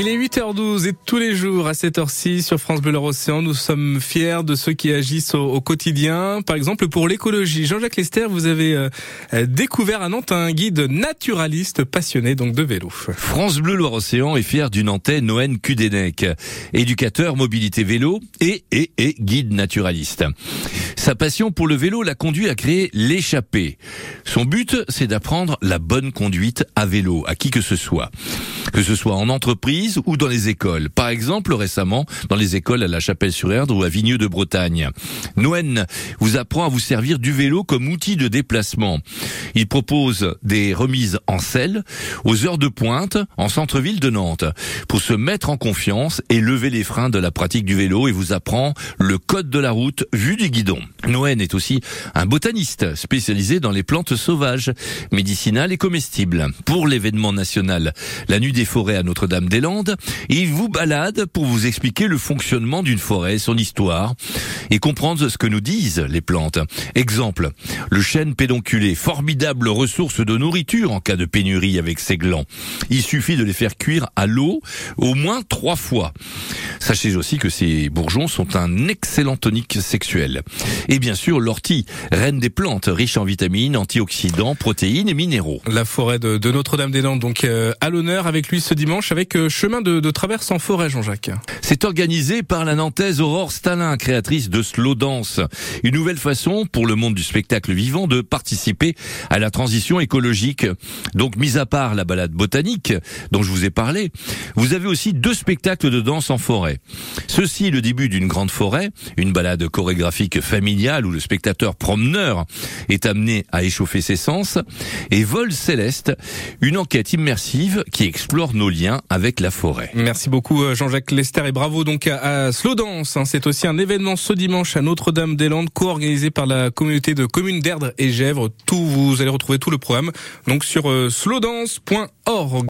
Il est 8h12 et tous les jours à cette heure-ci sur France Bleu Océan, nous sommes fiers de ceux qui agissent au, quotidien. Par exemple, pour l'écologie, Jean-Jacques Lester, vous avez euh, découvert à Nantes un guide naturaliste passionné donc de vélo. France Bleu Loire-Océan est fier du Nantais Noën Kudenek, éducateur mobilité vélo et, et, et guide naturaliste. Sa passion pour le vélo l'a conduit à créer l'échappée. Son but, c'est d'apprendre la bonne conduite à vélo, à qui que ce soit. Que ce soit en entreprise ou dans les écoles. Par exemple, récemment, dans les écoles à La Chapelle-sur-Erdre ou à Vigneux de Bretagne. Noën vous apprend à vous servir du vélo comme outil de déplacement. Il propose des remises en selle aux heures de pointe en centre-ville de Nantes pour se mettre en confiance et lever les freins de la pratique du vélo et vous apprend le code de la route vu du guidon. Noën est aussi un botaniste spécialisé dans les plantes sauvages, médicinales et comestibles. Pour l'événement national, la nuit des forêts à Notre-Dame-des-Landes, il vous balade pour vous expliquer le fonctionnement d'une forêt, son histoire et comprendre ce que nous disent les plantes. Exemple, le chêne pédonculé, formidable ressource de nourriture en cas de pénurie avec ses glands. Il suffit de les faire cuire à l'eau au moins trois fois. Sachez aussi que ces bourgeons sont un excellent tonique sexuel. Et bien sûr, l'ortie, reine des plantes, riche en vitamines, antioxydants, protéines et minéraux. La forêt de, Notre-Dame-des-Landes, donc euh, à l'honneur avec lui ce dimanche, avec euh, chemin de, traverse en forêt, Jean-Jacques. C'est organisé par la Nantaise Aurore Stalin, créatrice de Slow Dance. Une nouvelle façon pour le monde du spectacle vivant de participer à la transition écologique. Donc, mis à part la balade botanique dont je vous ai parlé, vous avez aussi deux spectacles de danse en forêt. Ceci, le début d'une grande forêt, une balade chorégraphique familiale où le spectateur promeneur est amené à échauffer ses sens, et Vol Céleste, une enquête immersive qui explore nos liens avec la forêt. Merci beaucoup euh, Jean-Jacques Lester et bravo donc à, Slow Dance. Hein. C'est aussi un événement ce dimanche à Notre-Dame-des-Landes, co-organisé par la communauté de communes d'Erdre et Gèvres. Tout, vous allez retrouver tout le programme donc sur euh, slowdance.org.